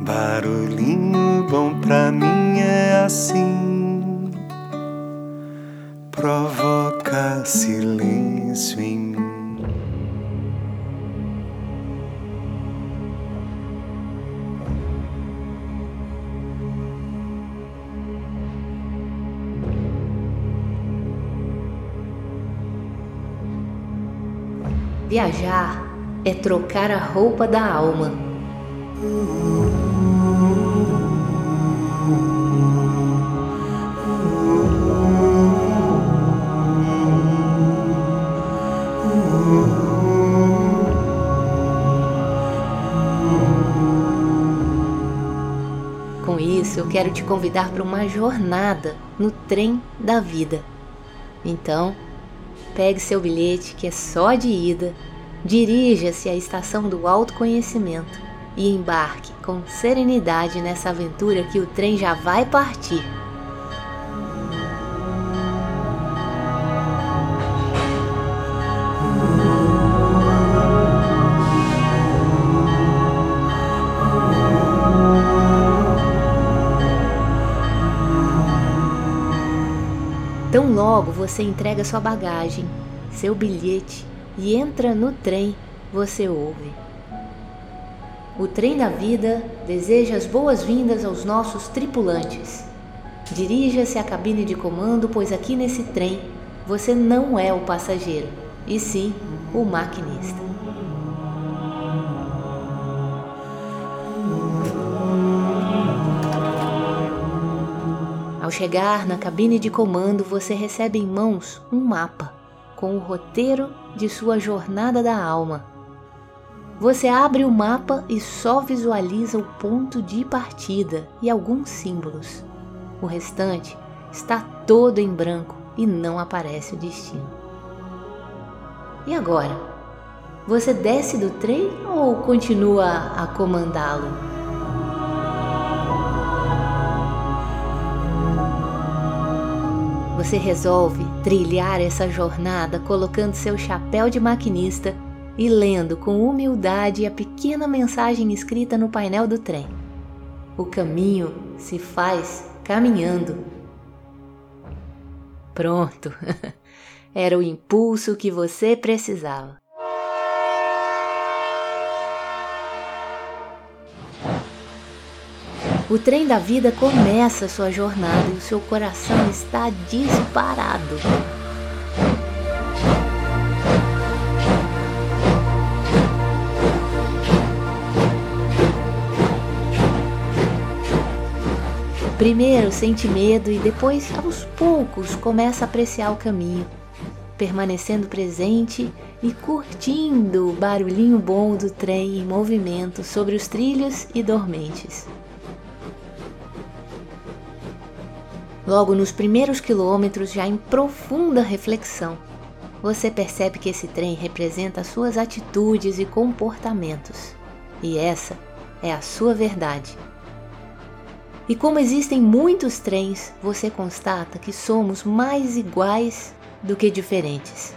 Barulhinho bom pra mim é assim, provoca silêncio em mim. Viajar é trocar a roupa da alma. Isso, eu quero te convidar para uma jornada no trem da vida. Então, pegue seu bilhete, que é só de ida, dirija-se à estação do autoconhecimento e embarque com serenidade nessa aventura que o trem já vai partir. Logo você entrega sua bagagem, seu bilhete e entra no trem, você ouve. O trem da vida deseja as boas-vindas aos nossos tripulantes. Dirija-se à cabine de comando, pois aqui nesse trem você não é o passageiro, e sim o maquinista. Ao chegar na cabine de comando, você recebe em mãos um mapa com o roteiro de sua jornada da alma. Você abre o mapa e só visualiza o ponto de partida e alguns símbolos. O restante está todo em branco e não aparece o destino. E agora? Você desce do trem ou continua a comandá-lo? Você resolve trilhar essa jornada colocando seu chapéu de maquinista e lendo com humildade a pequena mensagem escrita no painel do trem. O caminho se faz caminhando. Pronto! Era o impulso que você precisava. O trem da vida começa sua jornada e o seu coração está disparado. Primeiro sente medo e depois, aos poucos, começa a apreciar o caminho, permanecendo presente e curtindo o barulhinho bom do trem em movimento sobre os trilhos e dormentes. Logo nos primeiros quilômetros, já em profunda reflexão, você percebe que esse trem representa suas atitudes e comportamentos. E essa é a sua verdade. E como existem muitos trens, você constata que somos mais iguais do que diferentes.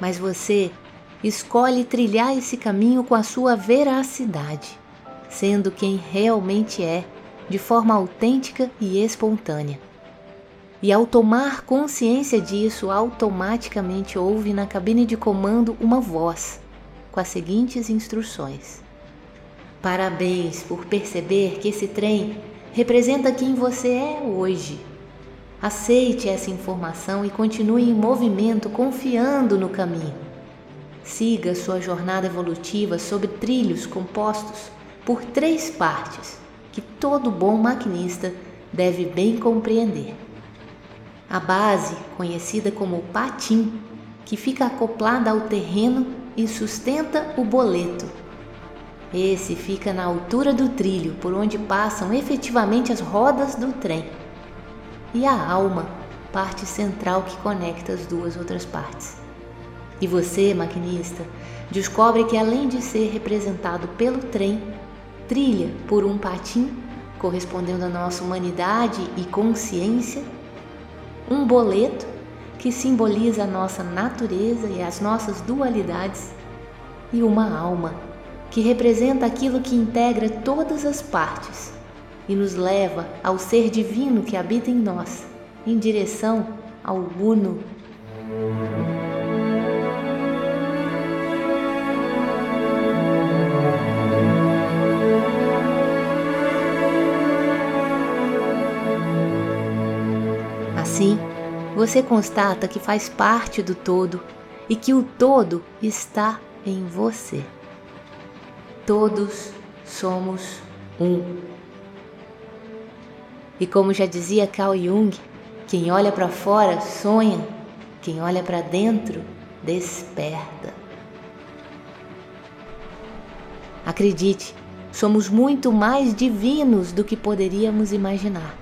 Mas você escolhe trilhar esse caminho com a sua veracidade, sendo quem realmente é, de forma autêntica e espontânea. E ao tomar consciência disso, automaticamente ouve na cabine de comando uma voz com as seguintes instruções: Parabéns por perceber que esse trem representa quem você é hoje. Aceite essa informação e continue em movimento, confiando no caminho. Siga sua jornada evolutiva sobre trilhos compostos por três partes que todo bom maquinista deve bem compreender. A base, conhecida como patim, que fica acoplada ao terreno e sustenta o boleto. Esse fica na altura do trilho por onde passam efetivamente as rodas do trem. E a alma, parte central que conecta as duas outras partes. E você, maquinista, descobre que além de ser representado pelo trem, trilha por um patim, correspondendo à nossa humanidade e consciência, um boleto que simboliza a nossa natureza e as nossas dualidades, e uma alma que representa aquilo que integra todas as partes e nos leva ao ser divino que habita em nós, em direção ao Uno. Você constata que faz parte do todo e que o todo está em você. Todos somos um. E como já dizia Carl Jung, quem olha para fora sonha, quem olha para dentro desperta. Acredite, somos muito mais divinos do que poderíamos imaginar.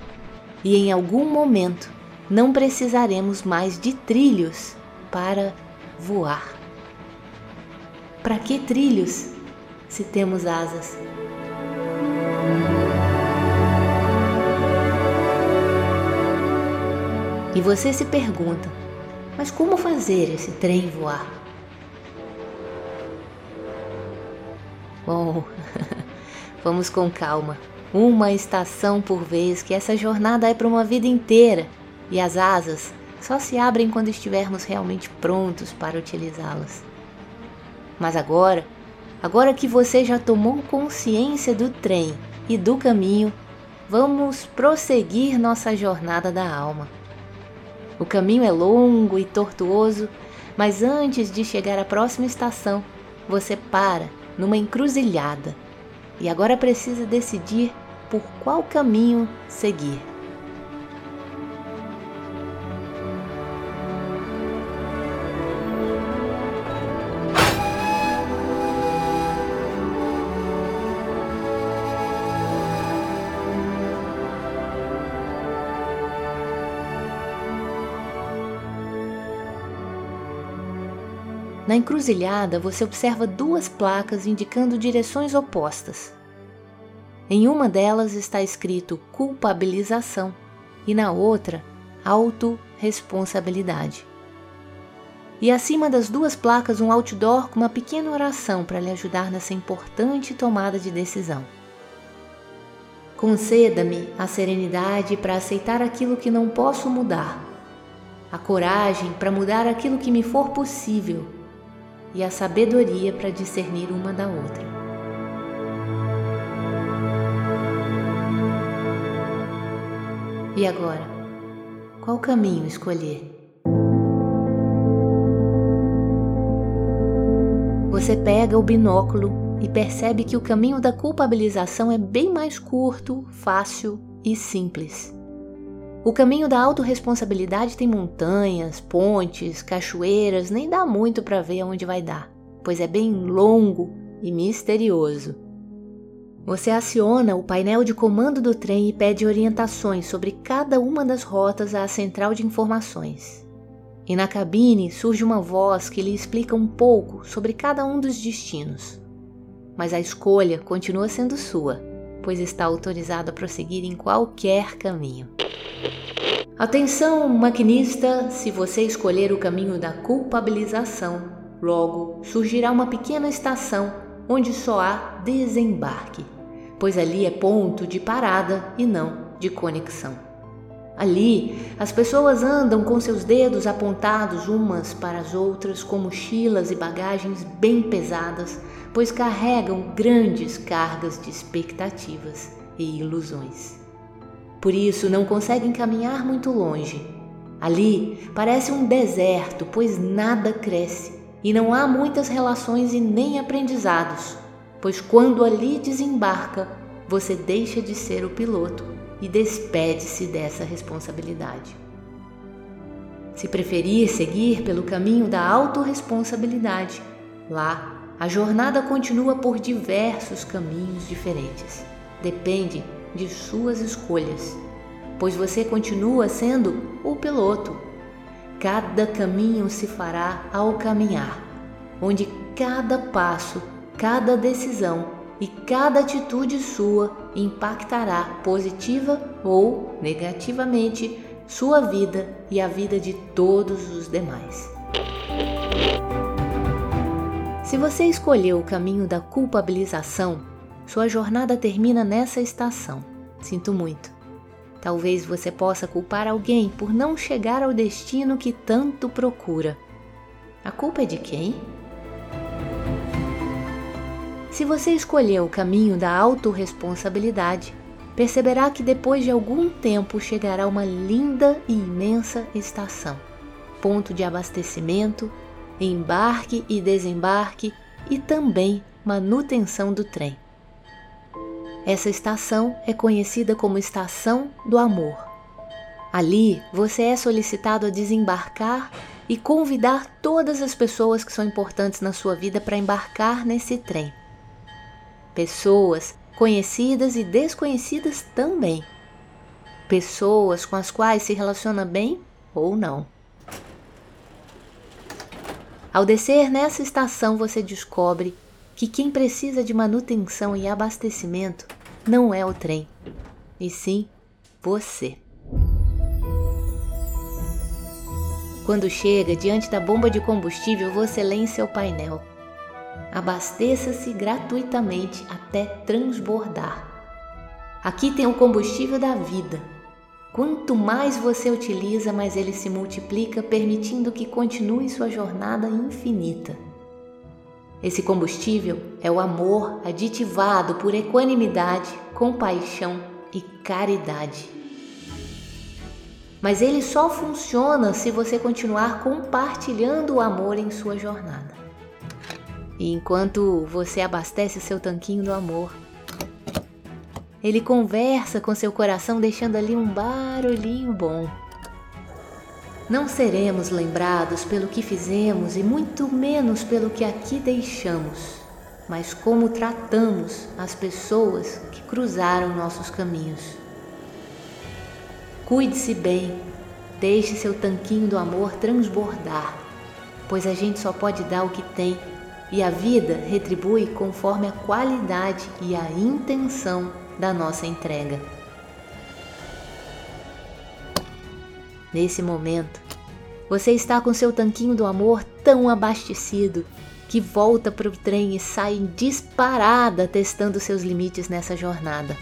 E em algum momento não precisaremos mais de trilhos para voar. Para que trilhos se temos asas? E você se pergunta: mas como fazer esse trem voar? Bom, vamos com calma. Uma estação por vez, que essa jornada é para uma vida inteira e as asas só se abrem quando estivermos realmente prontos para utilizá-las. Mas agora, agora que você já tomou consciência do trem e do caminho, vamos prosseguir nossa jornada da alma. O caminho é longo e tortuoso, mas antes de chegar à próxima estação, você para numa encruzilhada e agora precisa decidir por qual caminho seguir. Encruzilhada, você observa duas placas indicando direções opostas. Em uma delas está escrito culpabilização e na outra, autorresponsabilidade. E acima das duas placas, um outdoor com uma pequena oração para lhe ajudar nessa importante tomada de decisão. Conceda-me a serenidade para aceitar aquilo que não posso mudar, a coragem para mudar aquilo que me for possível e a sabedoria para discernir uma da outra. E agora, qual caminho escolher? Você pega o binóculo e percebe que o caminho da culpabilização é bem mais curto, fácil e simples. O caminho da autorresponsabilidade tem montanhas, pontes, cachoeiras, nem dá muito para ver aonde vai dar, pois é bem longo e misterioso. Você aciona o painel de comando do trem e pede orientações sobre cada uma das rotas à central de informações. E na cabine surge uma voz que lhe explica um pouco sobre cada um dos destinos. Mas a escolha continua sendo sua, pois está autorizado a prosseguir em qualquer caminho. Atenção, maquinista, se você escolher o caminho da culpabilização, logo surgirá uma pequena estação onde só há desembarque, pois ali é ponto de parada e não de conexão. Ali, as pessoas andam com seus dedos apontados umas para as outras com mochilas e bagagens bem pesadas, pois carregam grandes cargas de expectativas e ilusões. Por isso não conseguem caminhar muito longe. Ali parece um deserto, pois nada cresce e não há muitas relações e nem aprendizados, pois quando ali desembarca, você deixa de ser o piloto e despede-se dessa responsabilidade. Se preferir seguir pelo caminho da autorresponsabilidade, lá a jornada continua por diversos caminhos diferentes. Depende de suas escolhas, pois você continua sendo o piloto. Cada caminho se fará ao caminhar, onde cada passo, cada decisão e cada atitude sua impactará positiva ou negativamente sua vida e a vida de todos os demais. Se você escolheu o caminho da culpabilização, sua jornada termina nessa estação. Sinto muito. Talvez você possa culpar alguém por não chegar ao destino que tanto procura. A culpa é de quem? Se você escolheu o caminho da autorresponsabilidade, perceberá que depois de algum tempo chegará uma linda e imensa estação ponto de abastecimento, embarque e desembarque e também manutenção do trem. Essa estação é conhecida como Estação do Amor. Ali você é solicitado a desembarcar e convidar todas as pessoas que são importantes na sua vida para embarcar nesse trem. Pessoas conhecidas e desconhecidas também. Pessoas com as quais se relaciona bem ou não. Ao descer nessa estação, você descobre que quem precisa de manutenção e abastecimento não é o trem, e sim você. Quando chega diante da bomba de combustível, você lê em seu painel: Abasteça-se gratuitamente até transbordar. Aqui tem o combustível da vida Quanto mais você utiliza, mais ele se multiplica, permitindo que continue sua jornada infinita. Esse combustível é o amor aditivado por equanimidade, compaixão e caridade. Mas ele só funciona se você continuar compartilhando o amor em sua jornada. E enquanto você abastece seu tanquinho do amor, ele conversa com seu coração, deixando ali um barulhinho bom. Não seremos lembrados pelo que fizemos e muito menos pelo que aqui deixamos, mas como tratamos as pessoas que cruzaram nossos caminhos. Cuide-se bem, deixe seu tanquinho do amor transbordar, pois a gente só pode dar o que tem e a vida retribui conforme a qualidade e a intenção da nossa entrega. Nesse momento, você está com seu tanquinho do amor tão abastecido que volta para o trem e sai disparada testando seus limites nessa jornada.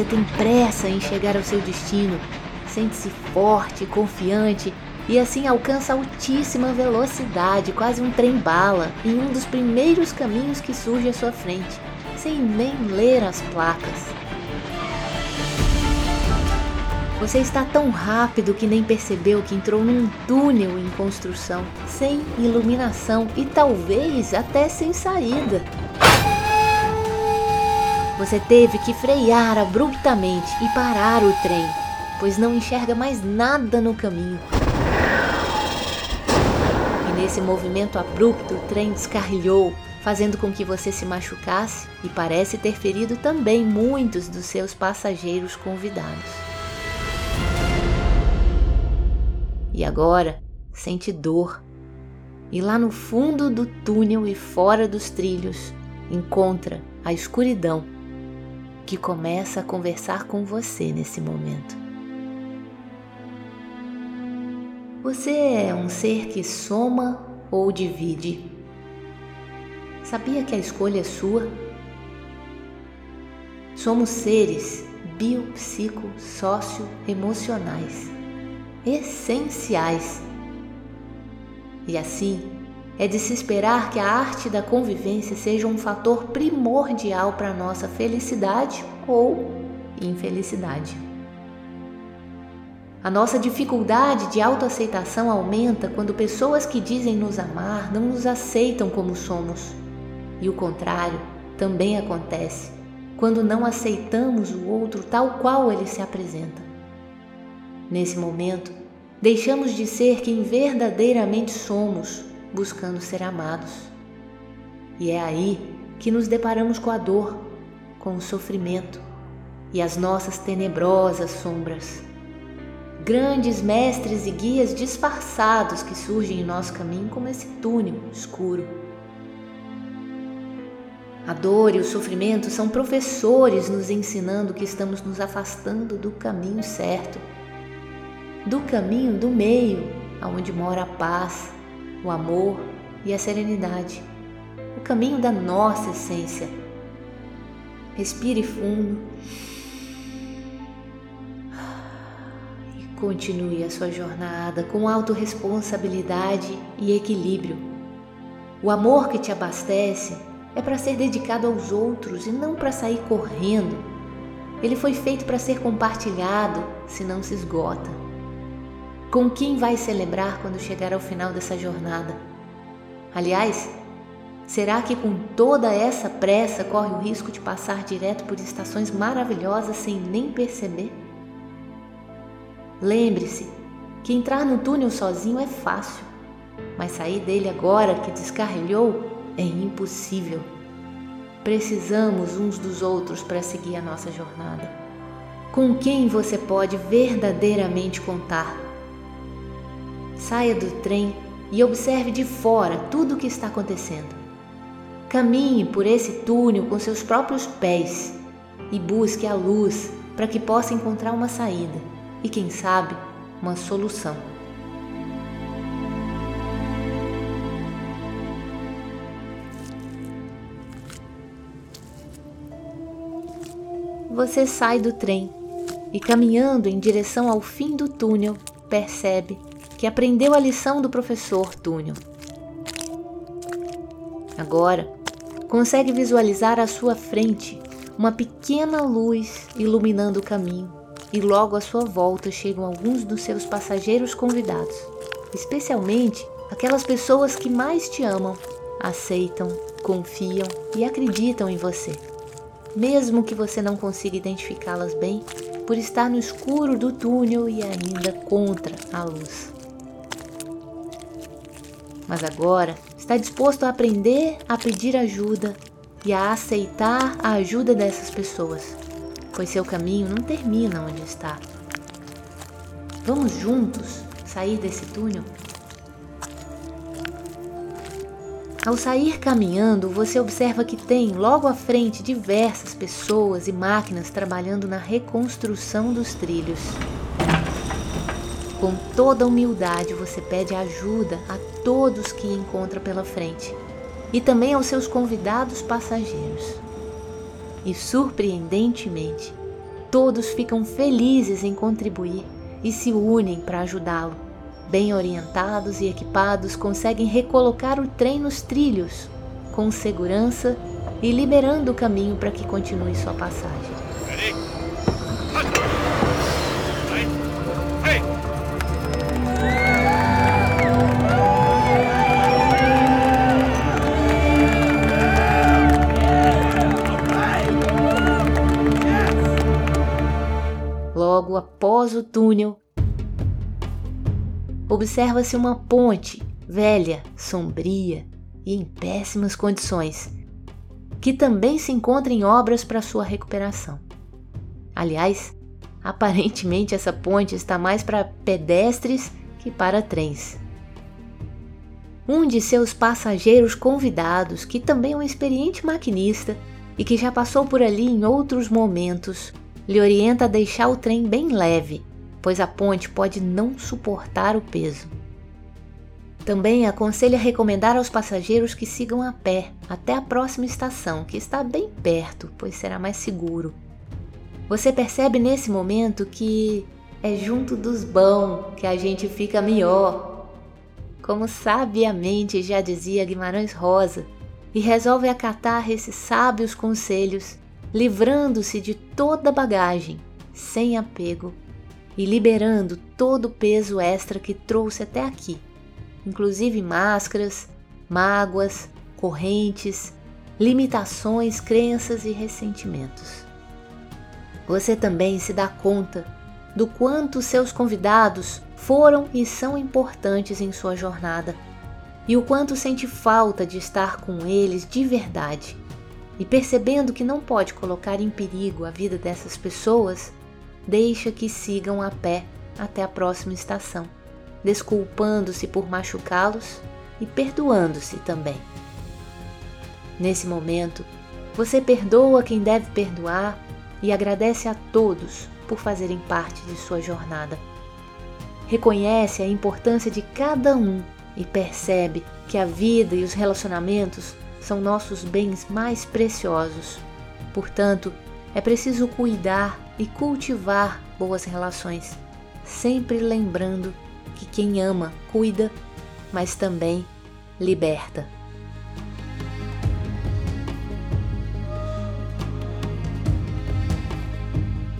Você tem pressa em chegar ao seu destino, sente-se forte, confiante e assim alcança altíssima velocidade, quase um trem-bala, em um dos primeiros caminhos que surge à sua frente, sem nem ler as placas. Você está tão rápido que nem percebeu que entrou num túnel em construção, sem iluminação e talvez até sem saída. Você teve que frear abruptamente e parar o trem, pois não enxerga mais nada no caminho. E nesse movimento abrupto, o trem descarrilhou, fazendo com que você se machucasse e parece ter ferido também muitos dos seus passageiros convidados. E agora sente dor. E lá no fundo do túnel e fora dos trilhos, encontra a escuridão que começa a conversar com você nesse momento. Você é um ser que soma ou divide? Sabia que a escolha é sua? Somos seres biopsico socioemocionais essenciais. E assim, é de se esperar que a arte da convivência seja um fator primordial para nossa felicidade ou infelicidade. A nossa dificuldade de autoaceitação aumenta quando pessoas que dizem nos amar não nos aceitam como somos. E o contrário também acontece quando não aceitamos o outro tal qual ele se apresenta. Nesse momento, deixamos de ser quem verdadeiramente somos buscando ser amados. E é aí que nos deparamos com a dor, com o sofrimento, e as nossas tenebrosas sombras. Grandes mestres e guias disfarçados que surgem em nosso caminho como esse túnel escuro. A dor e o sofrimento são professores nos ensinando que estamos nos afastando do caminho certo, do caminho do meio, aonde mora a paz, o amor e a serenidade, o caminho da nossa essência. Respire fundo e continue a sua jornada com autorresponsabilidade e equilíbrio. O amor que te abastece é para ser dedicado aos outros e não para sair correndo. Ele foi feito para ser compartilhado, se não se esgota. Com quem vai celebrar quando chegar ao final dessa jornada? Aliás, será que com toda essa pressa corre o risco de passar direto por estações maravilhosas sem nem perceber? Lembre-se que entrar no túnel sozinho é fácil, mas sair dele agora que descarrilhou é impossível. Precisamos uns dos outros para seguir a nossa jornada. Com quem você pode verdadeiramente contar? Saia do trem e observe de fora tudo o que está acontecendo. Caminhe por esse túnel com seus próprios pés e busque a luz para que possa encontrar uma saída e, quem sabe, uma solução. Você sai do trem e, caminhando em direção ao fim do túnel, percebe que aprendeu a lição do professor Túnel. Agora, consegue visualizar à sua frente uma pequena luz iluminando o caminho e logo à sua volta chegam alguns dos seus passageiros convidados, especialmente aquelas pessoas que mais te amam, aceitam, confiam e acreditam em você. Mesmo que você não consiga identificá-las bem, por estar no escuro do túnel e ainda contra a luz mas agora está disposto a aprender a pedir ajuda e a aceitar a ajuda dessas pessoas, pois seu caminho não termina onde está. Vamos juntos sair desse túnel? Ao sair caminhando, você observa que tem logo à frente diversas pessoas e máquinas trabalhando na reconstrução dos trilhos. Com toda humildade, você pede ajuda a todos que encontra pela frente e também aos seus convidados passageiros. E surpreendentemente, todos ficam felizes em contribuir e se unem para ajudá-lo. Bem orientados e equipados, conseguem recolocar o trem nos trilhos com segurança e liberando o caminho para que continue sua passagem. Logo após o túnel, observa-se uma ponte velha, sombria e em péssimas condições, que também se encontra em obras para sua recuperação. Aliás, aparentemente essa ponte está mais para pedestres que para trens. Um de seus passageiros convidados, que também é um experiente maquinista e que já passou por ali em outros momentos, lhe orienta a deixar o trem bem leve, pois a ponte pode não suportar o peso. Também aconselha recomendar aos passageiros que sigam a pé até a próxima estação, que está bem perto, pois será mais seguro. Você percebe nesse momento que é junto dos bons que a gente fica melhor. Como sabiamente já dizia Guimarães Rosa, e resolve acatar esses sábios conselhos livrando-se de toda bagagem, sem apego e liberando todo o peso extra que trouxe até aqui, inclusive máscaras, mágoas, correntes, limitações, crenças e ressentimentos. Você também se dá conta do quanto seus convidados foram e são importantes em sua jornada e o quanto sente falta de estar com eles de verdade e percebendo que não pode colocar em perigo a vida dessas pessoas, deixa que sigam a pé até a próxima estação, desculpando-se por machucá-los e perdoando-se também. Nesse momento, você perdoa quem deve perdoar e agradece a todos por fazerem parte de sua jornada. Reconhece a importância de cada um e percebe que a vida e os relacionamentos são nossos bens mais preciosos. Portanto, é preciso cuidar e cultivar boas relações, sempre lembrando que quem ama cuida, mas também liberta.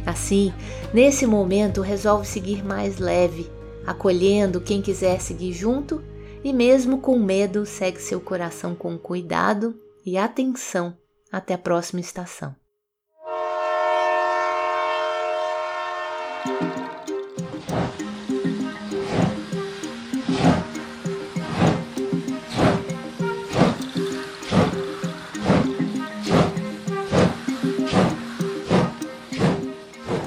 Assim, nesse momento, resolve seguir mais leve, acolhendo quem quiser seguir junto e, mesmo com medo, segue seu coração com cuidado e atenção até a próxima estação.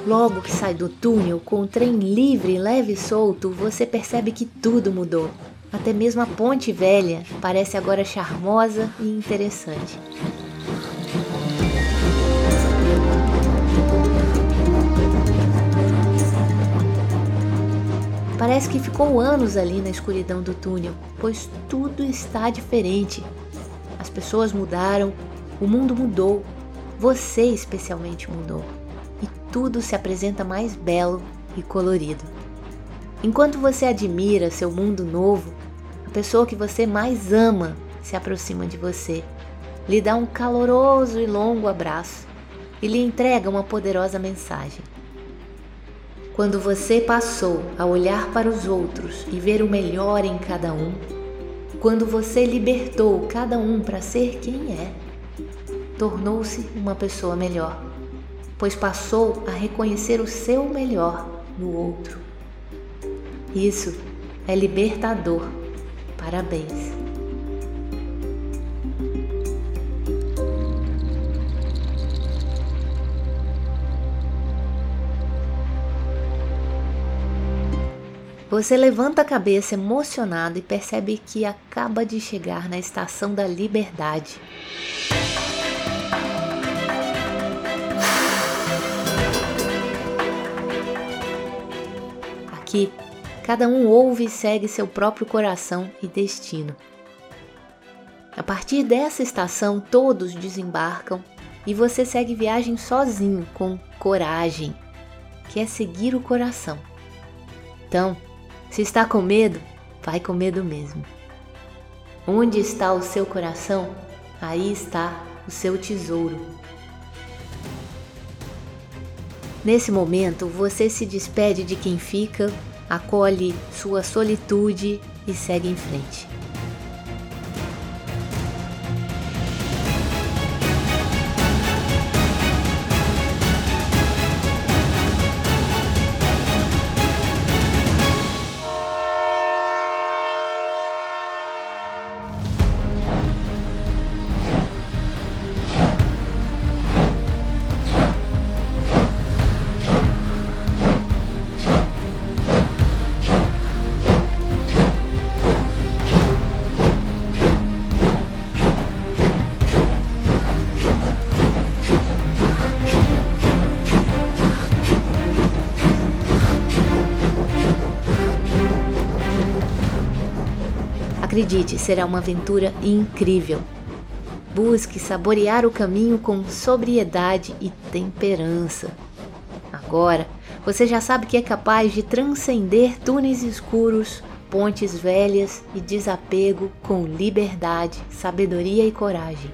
Logo que sai do túnel com o trem livre, leve e solto, você percebe que tudo mudou. Até mesmo a ponte velha parece agora charmosa e interessante. Parece que ficou anos ali na escuridão do túnel, pois tudo está diferente. As pessoas mudaram, o mundo mudou, você especialmente mudou e tudo se apresenta mais belo e colorido. Enquanto você admira seu mundo novo, pessoa que você mais ama se aproxima de você, lhe dá um caloroso e longo abraço e lhe entrega uma poderosa mensagem. Quando você passou a olhar para os outros e ver o melhor em cada um, quando você libertou cada um para ser quem é, tornou-se uma pessoa melhor pois passou a reconhecer o seu melhor no outro. Isso é libertador. Parabéns. Você levanta a cabeça emocionado e percebe que acaba de chegar na estação da liberdade. Aqui, cada um ouve e segue seu próprio coração e destino. A partir dessa estação, todos desembarcam e você segue viagem sozinho, com coragem, que é seguir o coração. Então, se está com medo, vai com medo mesmo. Onde está o seu coração, aí está o seu tesouro. Nesse momento, você se despede de quem fica, acolhe sua solitude e segue em frente. Acredite, será uma aventura incrível. Busque saborear o caminho com sobriedade e temperança. Agora, você já sabe que é capaz de transcender túneis escuros, pontes velhas e desapego com liberdade, sabedoria e coragem.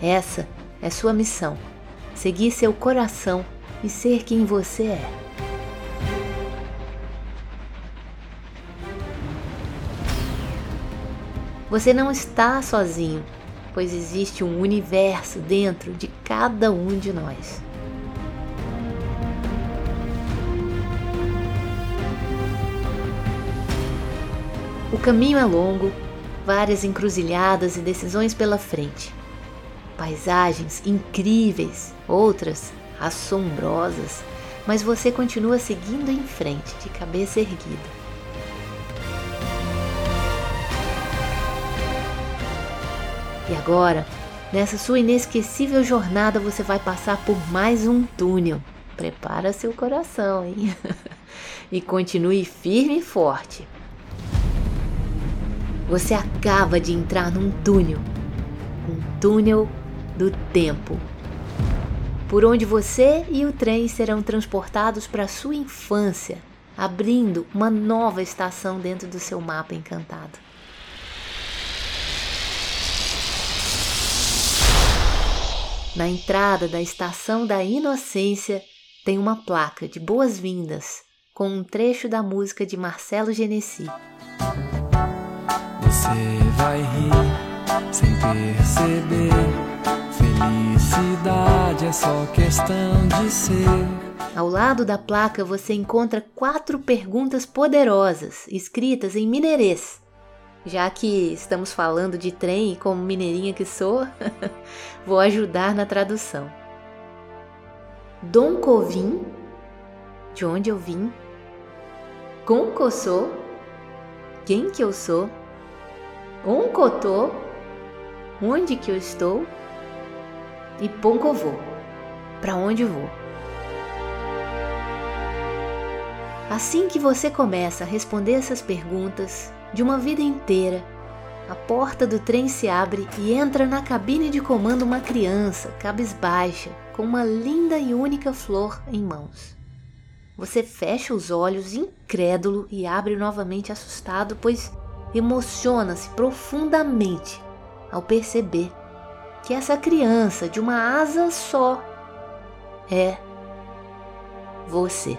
Essa é sua missão: seguir seu coração e ser quem você é. Você não está sozinho, pois existe um universo dentro de cada um de nós. O caminho é longo, várias encruzilhadas e decisões pela frente. Paisagens incríveis, outras assombrosas, mas você continua seguindo em frente, de cabeça erguida. E agora, nessa sua inesquecível jornada, você vai passar por mais um túnel. Prepara seu coração, hein? e continue firme e forte. Você acaba de entrar num túnel. Um túnel do tempo. Por onde você e o trem serão transportados para sua infância, abrindo uma nova estação dentro do seu mapa encantado. Na entrada da estação da Inocência tem uma placa de boas-vindas com um trecho da música de Marcelo Genesi. Você vai rir sem perceber. Felicidade é só questão de ser. Ao lado da placa você encontra quatro perguntas poderosas escritas em mineirês já que estamos falando de trem e como mineirinha que sou, vou ajudar na tradução. Dom Covim, de onde eu vim? Com que eu sou? Quem que eu sou? Onde eu tô? Onde que eu estou? E ponco eu vou? Para onde vou? Assim que você começa a responder essas perguntas, de uma vida inteira, a porta do trem se abre e entra na cabine de comando uma criança, cabisbaixa, com uma linda e única flor em mãos. Você fecha os olhos incrédulo e abre novamente assustado, pois emociona-se profundamente ao perceber que essa criança de uma asa só é você.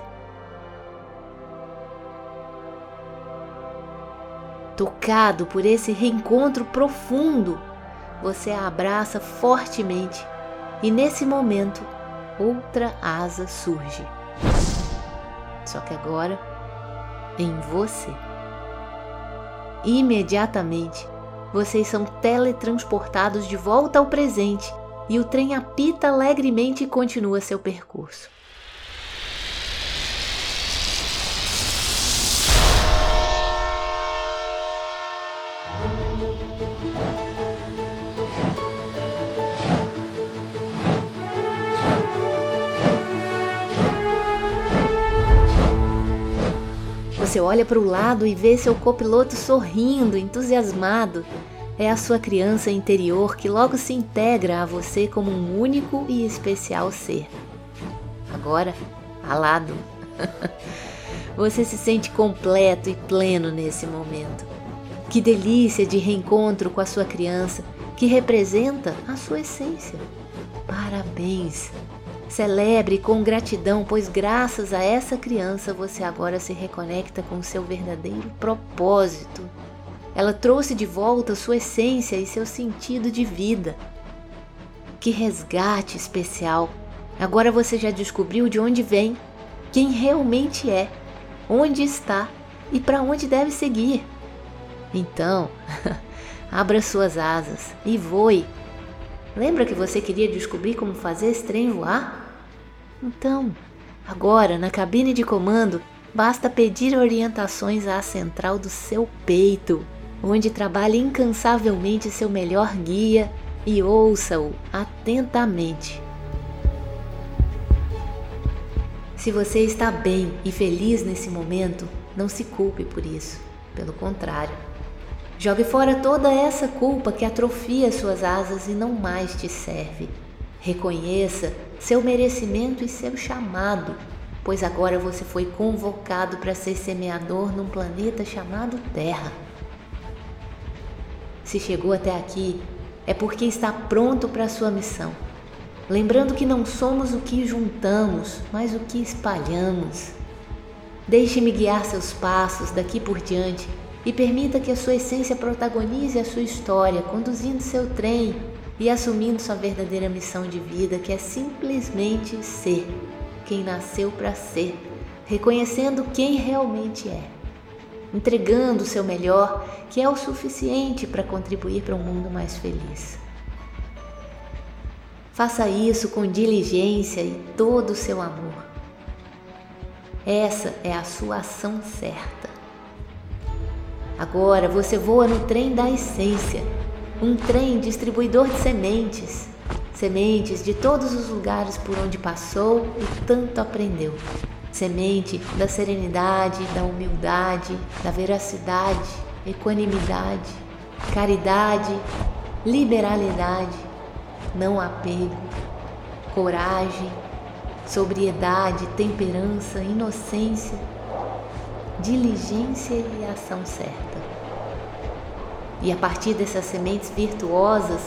Tocado por esse reencontro profundo, você a abraça fortemente e nesse momento outra asa surge. Só que agora em você. Imediatamente, vocês são teletransportados de volta ao presente e o trem apita alegremente e continua seu percurso. Você olha para o lado e vê seu copiloto sorrindo, entusiasmado. É a sua criança interior que logo se integra a você como um único e especial ser. Agora, alado, você se sente completo e pleno nesse momento. Que delícia de reencontro com a sua criança, que representa a sua essência. Parabéns! Celebre com gratidão, pois graças a essa criança você agora se reconecta com seu verdadeiro propósito. Ela trouxe de volta sua essência e seu sentido de vida. Que resgate especial! Agora você já descobriu de onde vem, quem realmente é, onde está e para onde deve seguir. Então, abra suas asas e voe. Lembra que você queria descobrir como fazer esse trem voar? Então, agora na cabine de comando, basta pedir orientações à central do seu peito, onde trabalha incansavelmente seu melhor guia e ouça-o atentamente. Se você está bem e feliz nesse momento, não se culpe por isso. Pelo contrário, jogue fora toda essa culpa que atrofia suas asas e não mais te serve. Reconheça seu merecimento e seu chamado, pois agora você foi convocado para ser semeador num planeta chamado Terra. Se chegou até aqui, é porque está pronto para a sua missão. Lembrando que não somos o que juntamos, mas o que espalhamos. Deixe-me guiar seus passos daqui por diante e permita que a sua essência protagonize a sua história, conduzindo seu trem e assumindo sua verdadeira missão de vida, que é simplesmente ser quem nasceu para ser, reconhecendo quem realmente é, entregando o seu melhor, que é o suficiente para contribuir para um mundo mais feliz. Faça isso com diligência e todo o seu amor. Essa é a sua ação certa. Agora você voa no trem da essência, um trem distribuidor de sementes, sementes de todos os lugares por onde passou e tanto aprendeu. Semente da serenidade, da humildade, da veracidade, equanimidade, caridade, liberalidade, não apego, coragem, sobriedade, temperança, inocência, diligência e ação certa. E a partir dessas sementes virtuosas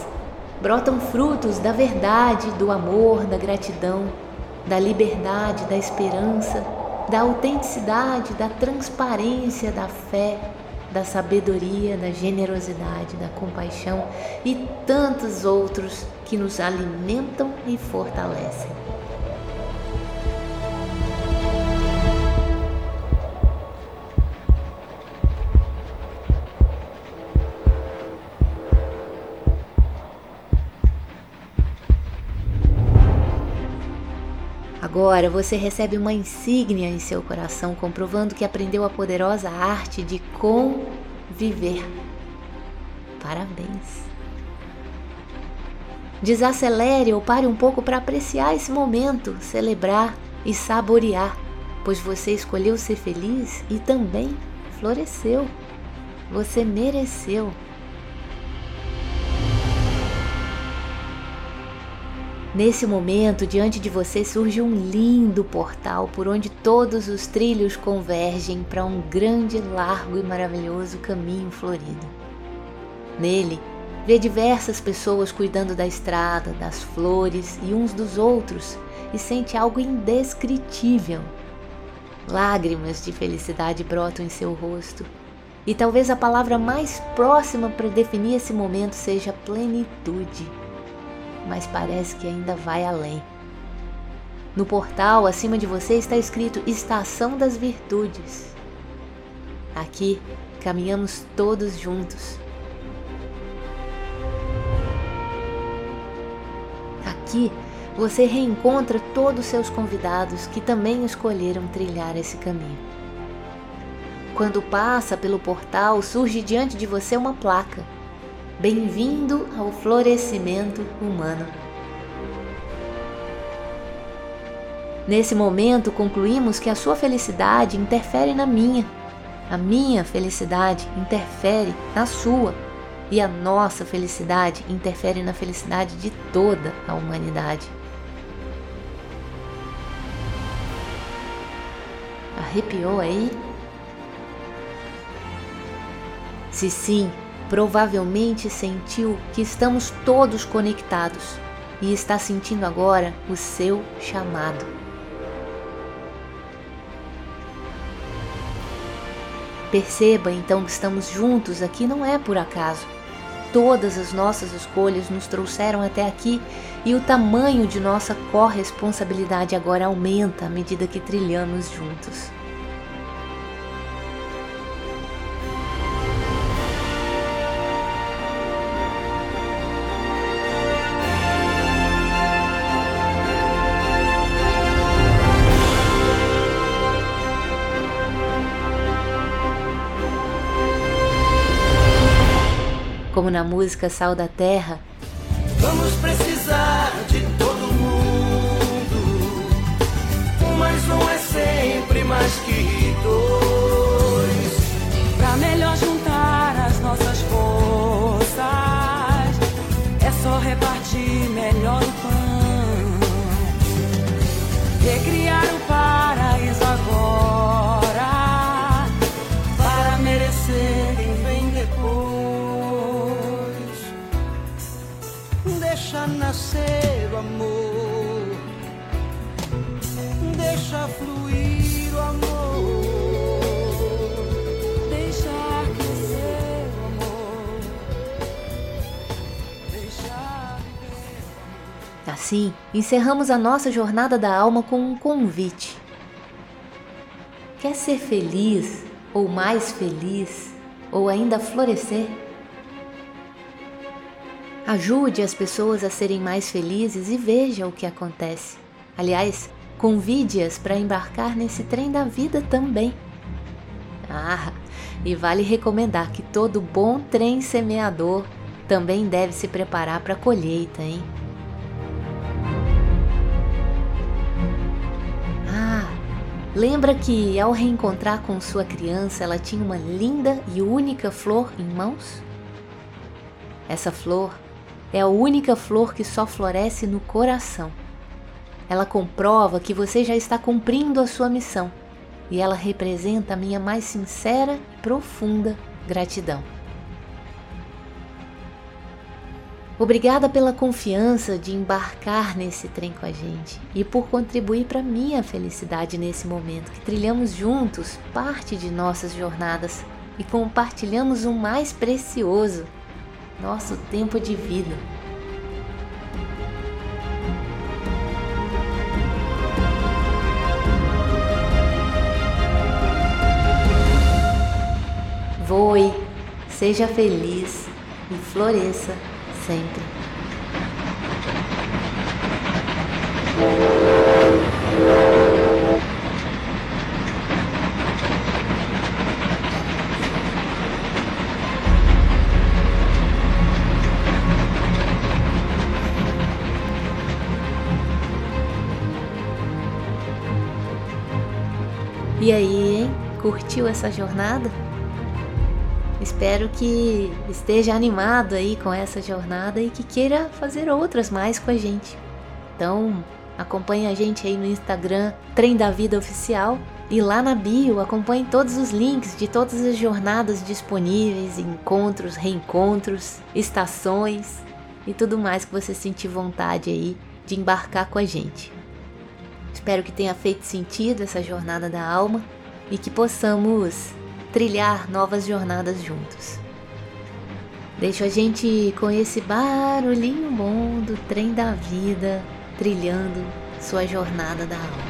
brotam frutos da verdade, do amor, da gratidão, da liberdade, da esperança, da autenticidade, da transparência, da fé, da sabedoria, da generosidade, da compaixão e tantos outros que nos alimentam e fortalecem. Agora você recebe uma insígnia em seu coração, comprovando que aprendeu a poderosa arte de conviver. Parabéns! Desacelere ou pare um pouco para apreciar esse momento, celebrar e saborear, pois você escolheu ser feliz e também floresceu. Você mereceu. Nesse momento, diante de você surge um lindo portal por onde todos os trilhos convergem para um grande, largo e maravilhoso caminho florido. Nele, vê diversas pessoas cuidando da estrada, das flores e uns dos outros e sente algo indescritível. Lágrimas de felicidade brotam em seu rosto. E talvez a palavra mais próxima para definir esse momento seja plenitude mas parece que ainda vai além. No portal acima de você está escrito Estação das Virtudes. Aqui caminhamos todos juntos. Aqui você reencontra todos os seus convidados que também escolheram trilhar esse caminho. Quando passa pelo portal, surge diante de você uma placa Bem-vindo ao florescimento humano. Nesse momento, concluímos que a sua felicidade interfere na minha, a minha felicidade interfere na sua, e a nossa felicidade interfere na felicidade de toda a humanidade. Arrepiou aí? Se sim, Provavelmente sentiu que estamos todos conectados e está sentindo agora o seu chamado. Perceba então que estamos juntos aqui não é por acaso. Todas as nossas escolhas nos trouxeram até aqui e o tamanho de nossa corresponsabilidade agora aumenta à medida que trilhamos juntos. Como na música Sal da Terra. Vamos precisar de todo mundo. Um mais um é sempre mais que dois. Pra melhor juntar as nossas forças, é só repartir melhor o pão. Recriar o Assim, encerramos a nossa jornada da alma com um convite. Quer ser feliz, ou mais feliz, ou ainda florescer? Ajude as pessoas a serem mais felizes e veja o que acontece. Aliás, convide-as para embarcar nesse trem da vida também. Ah, e vale recomendar que todo bom trem semeador também deve se preparar para a colheita, hein? Lembra que ao reencontrar com sua criança ela tinha uma linda e única flor em mãos? Essa flor é a única flor que só floresce no coração. Ela comprova que você já está cumprindo a sua missão e ela representa a minha mais sincera e profunda gratidão. Obrigada pela confiança de embarcar nesse trem com a gente e por contribuir para minha felicidade nesse momento que trilhamos juntos parte de nossas jornadas e compartilhamos o mais precioso, nosso tempo de vida. Voe, seja feliz e floresça sempre. E aí, hein? Curtiu essa jornada? Espero que esteja animado aí com essa jornada e que queira fazer outras mais com a gente. Então, acompanhe a gente aí no Instagram Trem da Vida Oficial e lá na bio acompanhe todos os links de todas as jornadas disponíveis, encontros, reencontros, estações e tudo mais que você sentir vontade aí de embarcar com a gente. Espero que tenha feito sentido essa jornada da alma e que possamos trilhar novas jornadas juntos. Deixa a gente com esse barulhinho bom do trem da vida trilhando sua jornada da alma.